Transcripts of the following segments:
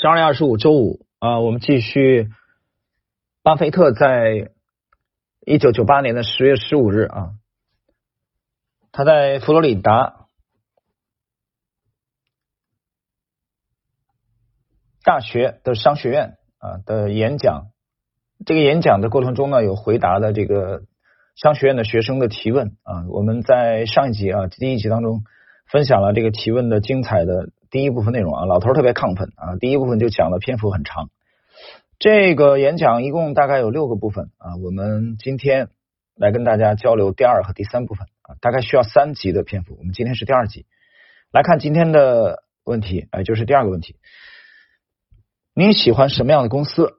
十二月二十五周五啊，我们继续。巴菲特在一九九八年的十月十五日啊，他在佛罗里达大学的商学院啊的演讲。这个演讲的过程中呢，有回答的这个商学院的学生的提问啊。我们在上一集啊第一集当中分享了这个提问的精彩的。第一部分内容啊，老头特别亢奋啊。第一部分就讲的篇幅很长。这个演讲一共大概有六个部分啊。我们今天来跟大家交流第二和第三部分啊，大概需要三集的篇幅。我们今天是第二集，来看今天的问题，哎，就是第二个问题。您喜欢什么样的公司？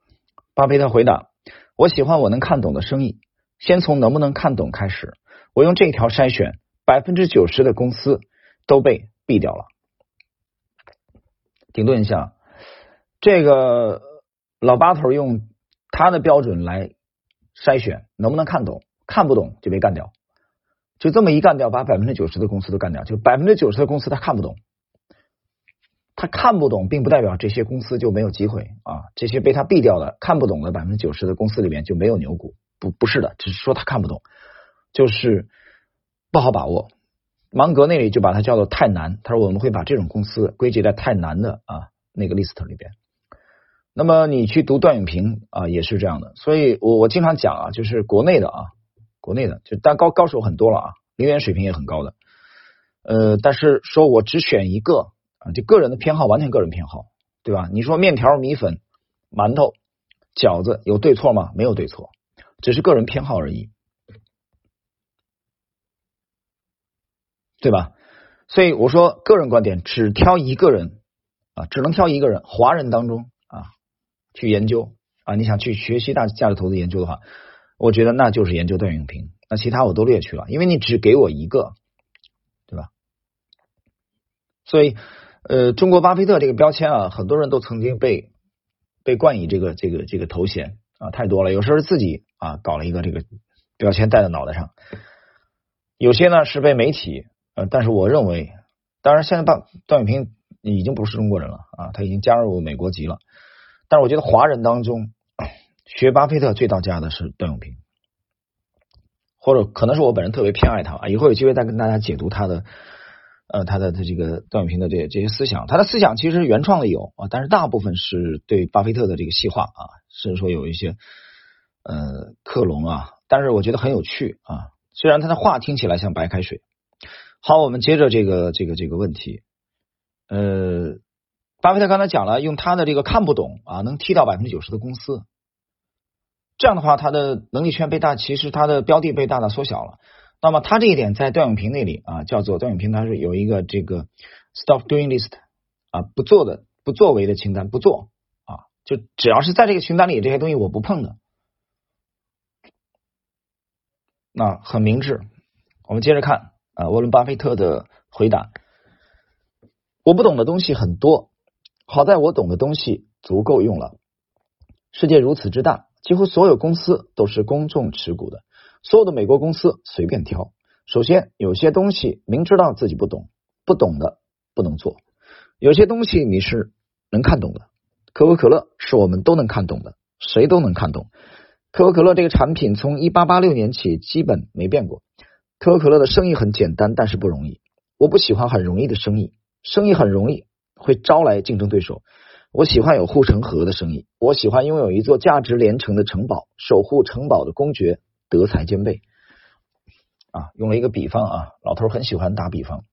巴菲特回答：我喜欢我能看懂的生意。先从能不能看懂开始。我用这条筛选，百分之九十的公司都被毙掉了。停顿一下，这个老八头用他的标准来筛选，能不能看懂？看不懂就被干掉，就这么一干掉，把百分之九十的公司都干掉。就百分之九十的公司他看不懂，他看不懂，并不代表这些公司就没有机会啊。这些被他毙掉的看不懂的百分之九十的公司里面就没有牛股，不不是的，只是说他看不懂，就是不好把握。芒格那里就把它叫做太难，他说我们会把这种公司归结在太难的啊那个 list 里边。那么你去读段永平啊也是这样的，所以我我经常讲啊，就是国内的啊，国内的就但高高手很多了啊，留言水平也很高的，呃，但是说我只选一个啊，就个人的偏好完全个人偏好，对吧？你说面条、米粉、馒头、饺子有对错吗？没有对错，只是个人偏好而已。对吧？所以我说个人观点，只挑一个人啊，只能挑一个人。华人当中啊，去研究啊，你想去学习大价值投资研究的话，我觉得那就是研究段永平。那其他我都略去了，因为你只给我一个，对吧？所以呃，中国巴菲特这个标签啊，很多人都曾经被被冠以这个这个这个头衔啊，太多了。有时候自己啊搞了一个这个标签戴在脑袋上，有些呢是被媒体。呃，但是我认为，当然现在段段永平已经不是中国人了啊，他已经加入美国籍了。但是我觉得华人当中学巴菲特最到家的是段永平，或者可能是我本人特别偏爱他啊。以后有机会再跟大家解读他的呃他的他这个段永平的这这些思想。他的思想其实原创的有啊，但是大部分是对巴菲特的这个细化啊，甚至说有一些呃克隆啊。但是我觉得很有趣啊，虽然他的话听起来像白开水。好，我们接着这个这个这个问题。呃，巴菲特刚才讲了，用他的这个看不懂啊，能踢到百分之九十的公司，这样的话，他的能力圈被大，其实他的标的被大大缩小了。那么他这一点在段永平那里啊，叫做段永平他是有一个这个 stop doing list 啊，不做的不作为的清单，不做啊，就只要是在这个清单里这些东西我不碰的，那很明智。我们接着看。啊，沃伦巴菲特的回答：我不懂的东西很多，好在我懂的东西足够用了。世界如此之大，几乎所有公司都是公众持股的，所有的美国公司随便挑。首先，有些东西明知道自己不懂，不懂的不能做；有些东西你是能看懂的。可口可乐是我们都能看懂的，谁都能看懂。可口可乐这个产品从一八八六年起基本没变过。可口可乐的生意很简单，但是不容易。我不喜欢很容易的生意，生意很容易会招来竞争对手。我喜欢有护城河的生意，我喜欢拥有一座价值连城的城堡，守护城堡的公爵德才兼备。啊，用了一个比方啊，老头很喜欢打比方。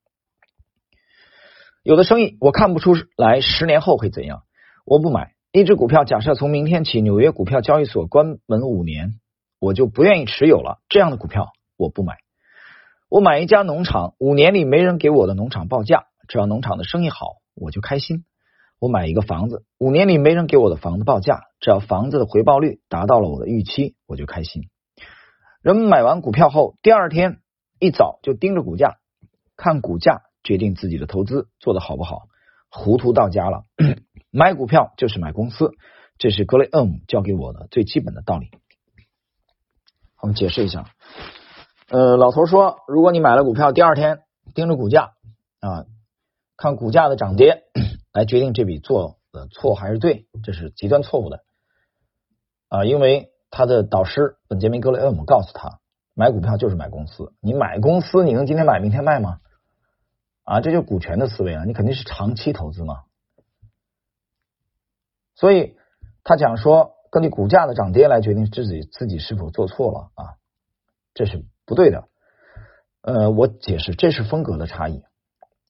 有的生意我看不出来十年后会怎样，我不买一只股票。假设从明天起纽约股票交易所关门五年，我就不愿意持有了。这样的股票我不买。我买一家农场，五年里没人给我的农场报价，只要农场的生意好，我就开心。我买一个房子，五年里没人给我的房子报价，只要房子的回报率达到了我的预期，我就开心。人们买完股票后，第二天一早就盯着股价，看股价决定自己的投资做的好不好，糊涂到家了。买股票就是买公司，这是格雷厄姆教给我的最基本的道理。我们解释一下。呃，老头说，如果你买了股票，第二天盯着股价啊，看股价的涨跌来决定这笔做的错还是对，这是极端错误的啊！因为他的导师本杰明格雷厄姆告诉他，买股票就是买公司，你买公司你能今天买明天卖吗？啊，这就股权的思维啊，你肯定是长期投资嘛。所以他讲说，根据股价的涨跌来决定自己自己是否做错了啊，这是不对的。呃，我解释，这是风格的差异，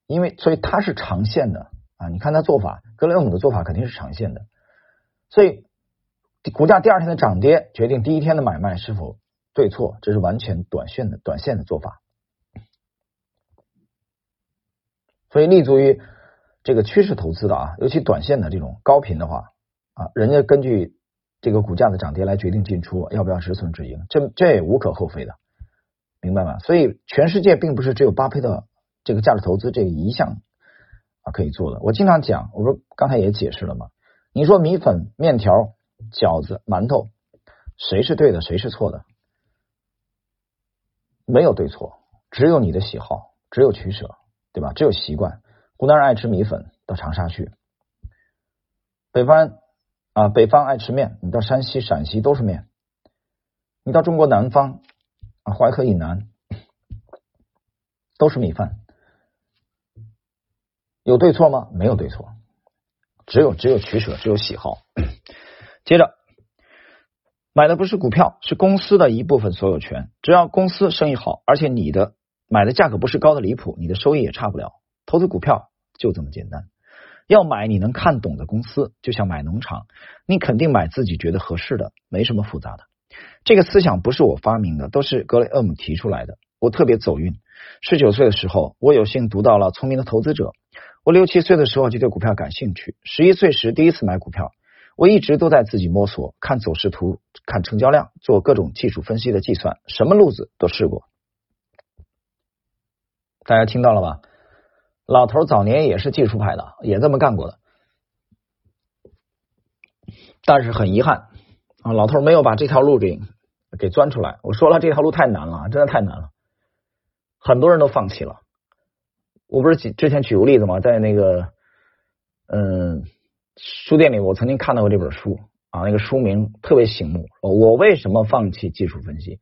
因为所以它是长线的啊。你看他做法，格雷厄姆的做法肯定是长线的，所以股价第二天的涨跌决定第一天的买卖是否对错，这是完全短线的短线的做法。所以立足于这个趋势投资的啊，尤其短线的这种高频的话啊，人家根据这个股价的涨跌来决定进出要不要止损止盈，这这也无可厚非的。明白吗？所以全世界并不是只有巴菲特这个价值投资这一项啊可以做的。我经常讲，我说刚才也解释了嘛。你说米粉、面条、饺子、馒头，谁是对的，谁是错的？没有对错，只有你的喜好，只有取舍，对吧？只有习惯。湖南人爱吃米粉，到长沙去；北方啊，北方爱吃面，你到山西、陕西都是面。你到中国南方。淮河以南都是米饭，有对错吗？没有对错，只有只有取舍，只有喜好。接着买的不是股票，是公司的一部分所有权。只要公司生意好，而且你的买的价格不是高的离谱，你的收益也差不了。投资股票就这么简单。要买你能看懂的公司，就像买农场，你肯定买自己觉得合适的，没什么复杂的。这个思想不是我发明的，都是格雷厄姆提出来的。我特别走运，十九岁的时候，我有幸读到了《聪明的投资者》。我六七岁的时候就对股票感兴趣，十一岁时第一次买股票。我一直都在自己摸索，看走势图，看成交量，做各种技术分析的计算，什么路子都试过。大家听到了吧？老头早年也是技术派的，也这么干过的，但是很遗憾老头没有把这条路给。给钻出来！我说了，这条路太难了，真的太难了，很多人都放弃了。我不是举之前举过例子吗？在那个嗯书店里，我曾经看到过这本书啊，那个书名特别醒目。我为什么放弃技术分析？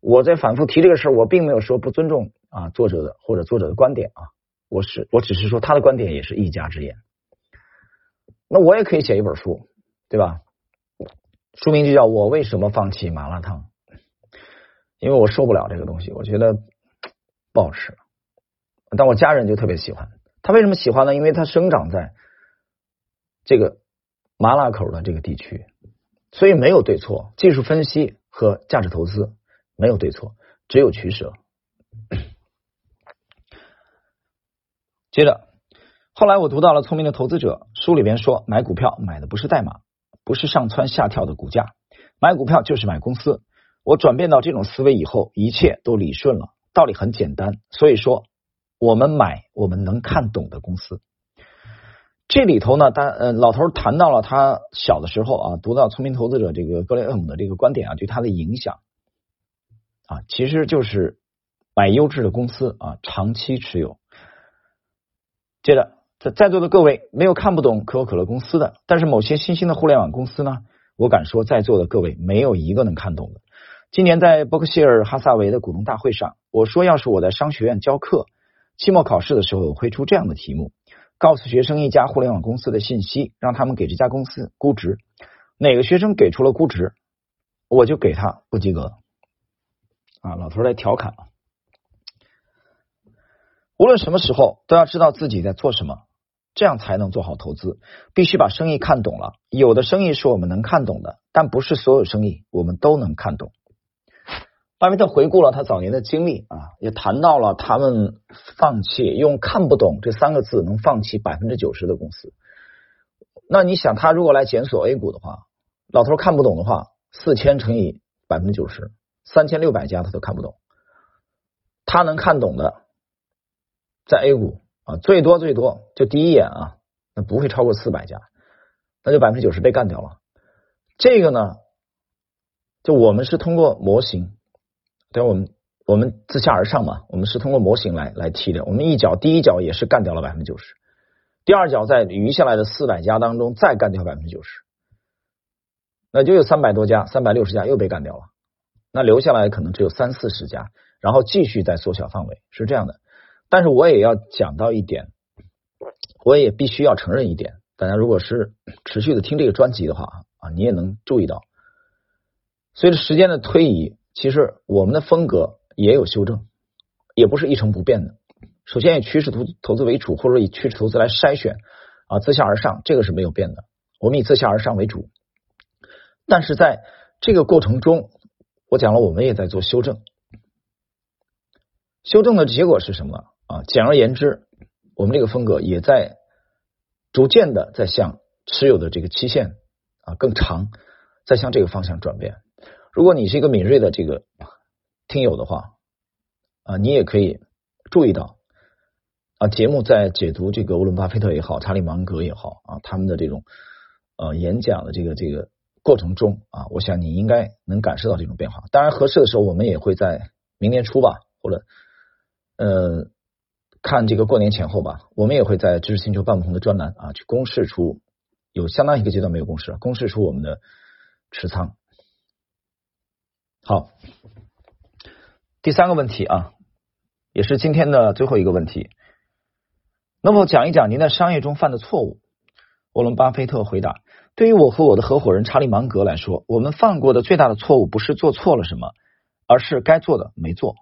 我在反复提这个事儿，我并没有说不尊重啊作者的或者作者的观点啊，我是我只是说他的观点也是一家之言。那我也可以写一本书，对吧？书名就叫我为什么放弃麻辣烫？因为我受不了这个东西，我觉得不好吃。但我家人就特别喜欢。他为什么喜欢呢？因为他生长在这个麻辣口的这个地区，所以没有对错。技术分析和价值投资没有对错，只有取舍。接着，后来我读到了《聪明的投资者》书里边说，买股票买的不是代码。不是上蹿下跳的股价，买股票就是买公司。我转变到这种思维以后，一切都理顺了。道理很简单，所以说我们买我们能看懂的公司。这里头呢，他呃老头谈到了他小的时候啊，读到《聪明投资者》这个格雷厄姆的这个观点啊，对他的影响啊，其实就是买优质的公司啊，长期持有。接着。在在座的各位没有看不懂可口可乐公司的，但是某些新兴的互联网公司呢，我敢说在座的各位没有一个能看懂的。今年在伯克希尔哈萨维的股东大会上，我说要是我在商学院教课，期末考试的时候会出这样的题目，告诉学生一家互联网公司的信息，让他们给这家公司估值，哪个学生给出了估值，我就给他不及格。啊，老头来调侃啊，无论什么时候都要知道自己在做什么。这样才能做好投资，必须把生意看懂了。有的生意是我们能看懂的，但不是所有生意我们都能看懂。巴菲特回顾了他早年的经历啊，也谈到了他们放弃用“看不懂”这三个字能放弃百分之九十的公司。那你想，他如果来检索 A 股的话，老头看不懂的话，四千乘以百分之九十，三千六百家他都看不懂。他能看懂的，在 A 股。啊，最多最多就第一眼啊，那不会超过四百家，那就百分之九十被干掉了。这个呢，就我们是通过模型，对，我们我们自下而上嘛，我们是通过模型来来踢的。我们一脚第一脚也是干掉了百分之九十，第二脚在余下来的四百家当中再干掉百分之九十，那就有三百多家，三百六十家又被干掉了，那留下来可能只有三四十家，然后继续再缩小范围，是这样的。但是我也要讲到一点，我也必须要承认一点，大家如果是持续的听这个专辑的话啊，你也能注意到，随着时间的推移，其实我们的风格也有修正，也不是一成不变的。首先以趋势投投资为主，或者以趋势投资来筛选啊，自下而上，这个是没有变的。我们以自下而上为主，但是在这个过程中，我讲了，我们也在做修正。修正的结果是什么啊？简而言之，我们这个风格也在逐渐的在向持有的这个期限啊更长，在向这个方向转变。如果你是一个敏锐的这个听友的话啊，你也可以注意到。啊，节目在解读这个沃伦巴菲特也好，查理芒格也好啊，他们的这种呃演讲的这个这个过程中啊，我想你应该能感受到这种变化。当然，合适的时候我们也会在明年初吧，或者呃看这个过年前后吧，我们也会在知识星球半不同的专栏啊去公示出有相当一个阶段没有公示，公示出我们的持仓。好，第三个问题啊，也是今天的最后一个问题。那么讲一讲您在商业中犯的错误。沃伦巴菲特回答：“对于我和我的合伙人查理芒格来说，我们犯过的最大的错误不是做错了什么，而是该做的没做。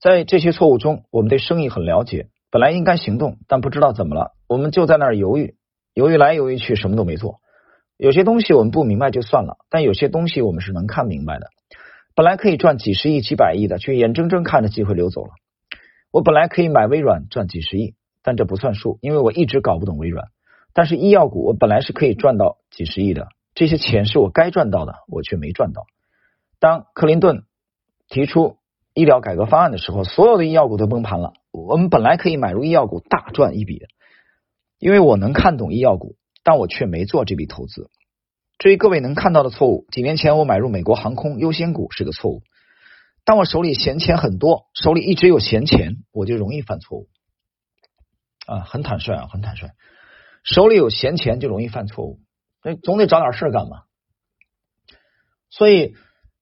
在这些错误中，我们对生意很了解，本来应该行动，但不知道怎么了，我们就在那儿犹豫，犹豫来犹豫去，什么都没做。有些东西我们不明白就算了，但有些东西我们是能看明白的。本来可以赚几十亿、几百亿的，却眼睁睁看着机会流走了。我本来可以买微软赚几十亿。”但这不算数，因为我一直搞不懂微软。但是医药股我本来是可以赚到几十亿的，这些钱是我该赚到的，我却没赚到。当克林顿提出医疗改革方案的时候，所有的医药股都崩盘了。我们本来可以买入医药股大赚一笔，因为我能看懂医药股，但我却没做这笔投资。至于各位能看到的错误，几年前我买入美国航空优先股是个错误。当我手里闲钱很多，手里一直有闲钱，我就容易犯错误。啊，很坦率啊，很坦率。手里有闲钱就容易犯错误，那总得找点事干嘛。所以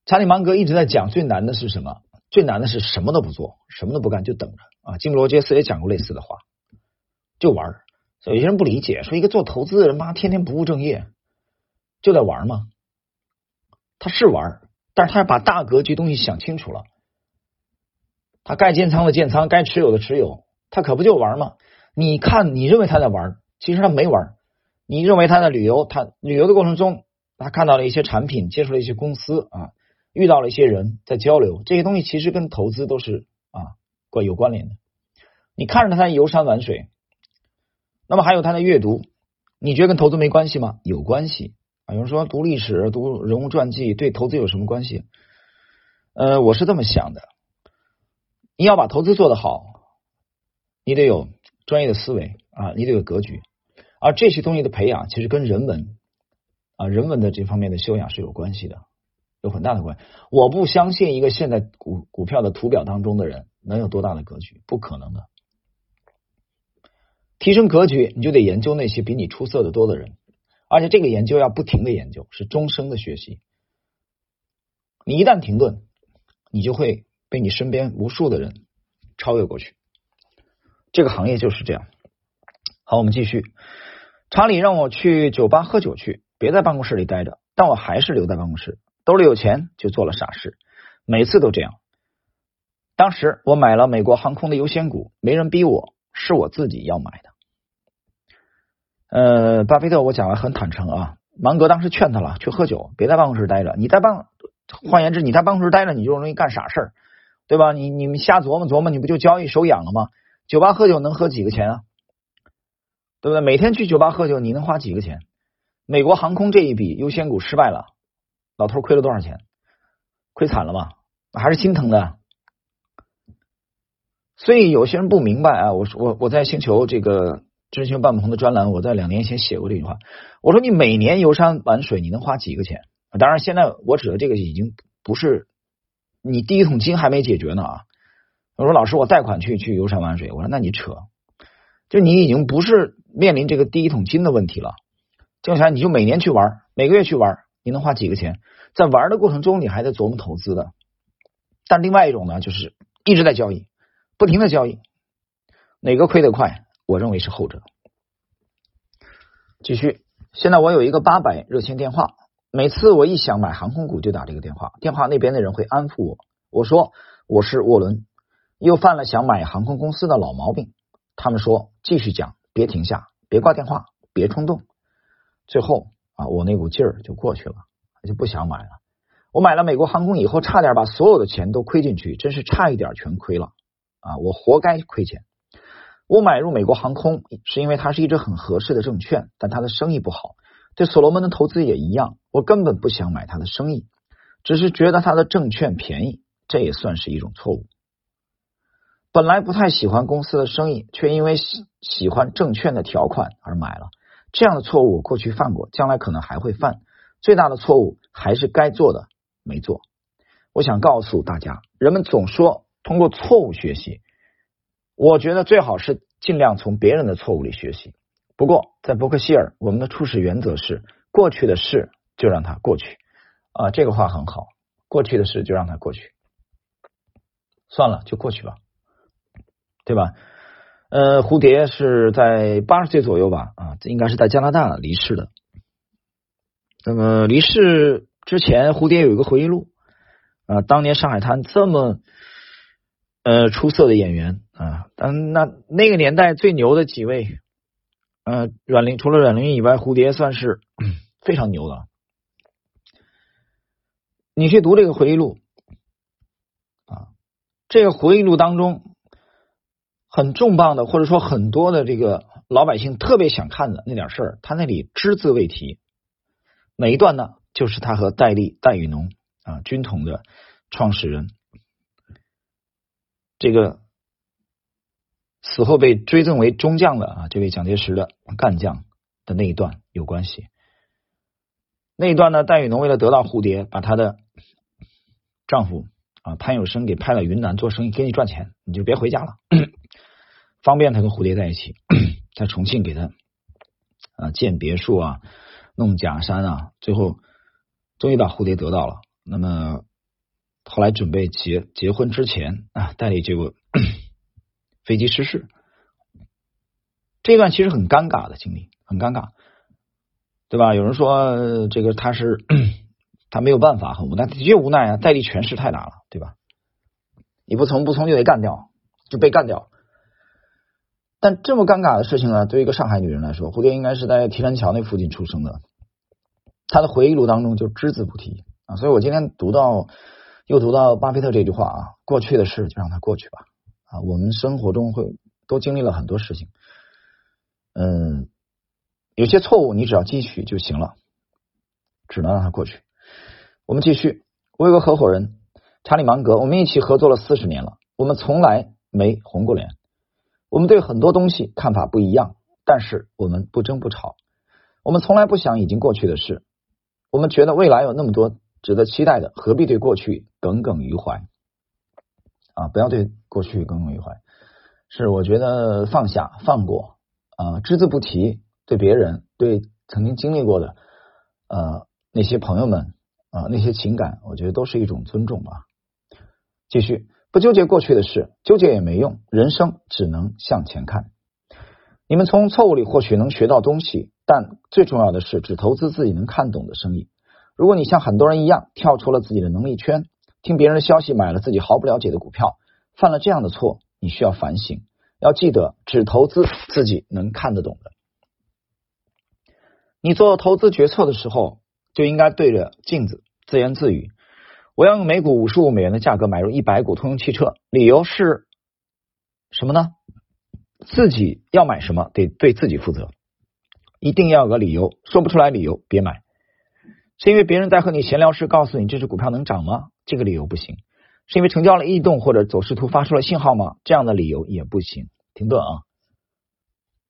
查理芒格一直在讲，最难的是什么？最难的是什么都不做，什么都不干就等着啊。金罗杰斯也讲过类似的话，就玩。有些人不理解，说一个做投资的人妈天天不务正业，就在玩吗？他是玩，但是他要把大格局东西想清楚了。他该建仓的建仓，该持有的持有，他可不就玩吗？你看，你认为他在玩，其实他没玩。你认为他在旅游，他旅游的过程中，他看到了一些产品，接触了一些公司啊，遇到了一些人在交流，这些东西其实跟投资都是啊关有关联的。你看着他在游山玩水，那么还有他的阅读，你觉得跟投资没关系吗？有关系啊。有人说读历史、读人物传记对投资有什么关系？呃，我是这么想的，你要把投资做得好，你得有。专业的思维啊，你得有格局，而这些东西的培养，其实跟人文啊人文的这方面的修养是有关系的，有很大的关系。我不相信一个现在股股票的图表当中的人能有多大的格局，不可能的。提升格局，你就得研究那些比你出色的多的人，而且这个研究要不停的研究，是终生的学习。你一旦停顿，你就会被你身边无数的人超越过去。这个行业就是这样。好，我们继续。查理让我去酒吧喝酒去，别在办公室里待着，但我还是留在办公室。兜里有钱就做了傻事，每次都这样。当时我买了美国航空的优先股，没人逼我，是我自己要买的。呃，巴菲特，我讲的很坦诚啊。芒格当时劝他了，去喝酒，别在办公室待着。你在办，换言之，你在办公室待着，你就容易干傻事，对吧？你你们瞎琢磨琢磨，你不就交易手痒了吗？酒吧喝酒能喝几个钱啊？对不对？每天去酒吧喝酒，你能花几个钱？美国航空这一笔优先股失败了，老头亏了多少钱？亏惨了吧？还是心疼的。所以有些人不明白啊，我我我在星球这个知行半不同的专栏，我在两年前写过这句话。我说你每年游山玩水，你能花几个钱？当然，现在我指的这个已经不是你第一桶金还没解决呢啊。我说老师，我贷款去去游山玩水。我说那你扯，就你已经不是面临这个第一桶金的问题了。接下来你就每年去玩，每个月去玩，你能花几个钱？在玩的过程中，你还在琢磨投资的。但另外一种呢，就是一直在交易，不停的交易，哪个亏得快？我认为是后者。继续，现在我有一个八百热线电话，每次我一想买航空股就打这个电话，电话那边的人会安抚我，我说我是沃伦，又犯了想买航空公司的老毛病。他们说继续讲，别停下，别挂电话，别冲动。最后啊，我那股劲儿就过去了，就不想买了。我买了美国航空以后，差点把所有的钱都亏进去，真是差一点全亏了啊！我活该亏钱。我买入美国航空是因为它是一只很合适的证券，但它的生意不好。对所罗门的投资也一样，我根本不想买它的生意，只是觉得它的证券便宜，这也算是一种错误。本来不太喜欢公司的生意，却因为喜喜欢证券的条款而买了。这样的错误我过去犯过，将来可能还会犯。最大的错误还是该做的没做。我想告诉大家，人们总说通过错误学习，我觉得最好是尽量从别人的错误里学习。不过在伯克希尔，我们的处事原则是：过去的事就让它过去啊。这个话很好，过去的事就让它过去，算了，就过去吧，对吧？呃，蝴蝶是在八十岁左右吧？啊，这应该是在加拿大离世的。那么离世之前，蝴蝶有一个回忆录啊，当年上海滩这么呃出色的演员啊，嗯，那那个年代最牛的几位，呃，阮玲除了阮玲玉以外，蝴蝶算是非常牛的。你去读这个回忆录啊，这个回忆录当中。很重磅的，或者说很多的这个老百姓特别想看的那点事儿，他那里只字未提。哪一段呢，就是他和戴笠、戴雨农啊，军统的创始人，这个死后被追赠为中将的啊，这位蒋介石的干将的那一段有关系。那一段呢，戴雨农为了得到蝴蝶，把她的丈夫啊潘有生给派了云南做生意，给你赚钱，你就别回家了。方便他跟蝴蝶在一起，在重庆给他啊建别墅啊，弄假山啊，最后终于把蝴蝶得到了。那么后来准备结结婚之前啊，戴笠结果飞机失事，这段其实很尴尬的经历，很尴尬，对吧？有人说这个他是 他没有办法，很无奈，的确无奈啊。戴笠权势太大了，对吧？你不从不从就得干掉，就被干掉。但这么尴尬的事情呢，对于一个上海女人来说，蝴蝶应该是在提篮桥那附近出生的。她的回忆录当中就只字不提啊，所以我今天读到又读到巴菲特这句话啊，过去的事就让它过去吧啊，我们生活中会都经历了很多事情，嗯，有些错误你只要继续就行了，只能让它过去。我们继续，我有个合伙人查理芒格，我们一起合作了四十年了，我们从来没红过脸。我们对很多东西看法不一样，但是我们不争不吵。我们从来不想已经过去的事，我们觉得未来有那么多值得期待的，何必对过去耿耿于怀？啊，不要对过去耿耿于怀。是我觉得放下、放过啊，只字不提。对别人、对曾经经历过的呃那些朋友们啊那些情感，我觉得都是一种尊重吧。继续。不纠结过去的事，纠结也没用。人生只能向前看。你们从错误里或许能学到东西，但最重要的是只投资自己能看懂的生意。如果你像很多人一样跳出了自己的能力圈，听别人的消息买了自己毫不了解的股票，犯了这样的错，你需要反省。要记得，只投资自己能看得懂的。你做投资决策的时候，就应该对着镜子自言自语。我要用每股五十五美元的价格买入一百股通用汽车，理由是什么呢？自己要买什么得对自己负责，一定要有个理由，说不出来理由别买。是因为别人在和你闲聊时告诉你这只股票能涨吗？这个理由不行。是因为成交了异动或者走势图发出了信号吗？这样的理由也不行。停顿啊！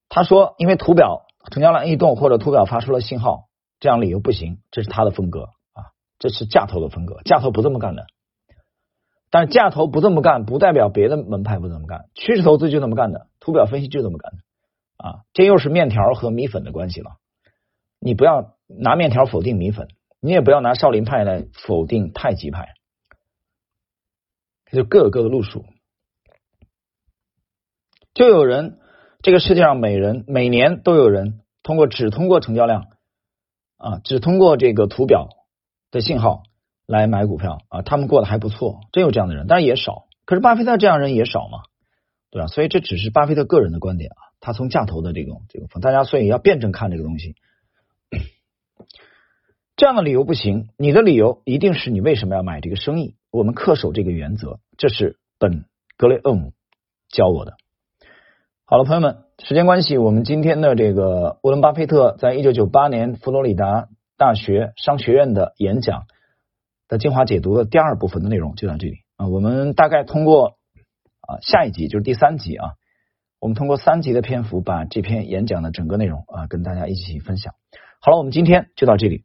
他说因为图表成交了异动或者图表发出了信号，这样理由不行，这是他的风格。这是价投的风格，价投不这么干的。但是价投不这么干，不代表别的门派不这么干。趋势投资就这么干的，图表分析就这么干的。啊，这又是面条和米粉的关系了。你不要拿面条否定米粉，你也不要拿少林派来否定太极派，就各有各的路数。就有人，这个世界上每人每年都有人通过只通过成交量啊，只通过这个图表的信号来买股票啊，他们过得还不错，真有这样的人，但是也少。可是巴菲特这样人也少嘛，对吧？所以这只是巴菲特个人的观点啊，他从价投的这种这个，大家所以要辩证看这个东西。这样的理由不行，你的理由一定是你为什么要买这个生意。我们恪守这个原则，这是本格雷厄姆教我的。好了，朋友们，时间关系，我们今天的这个沃伦巴菲特在一九九八年佛罗里达大学商学院的演讲的精华解读的第二部分的内容就到这里啊。我们大概通过啊下一集就是第三集啊，我们通过三集的篇幅把这篇演讲的整个内容啊跟大家一起分享。好了，我们今天就到这里。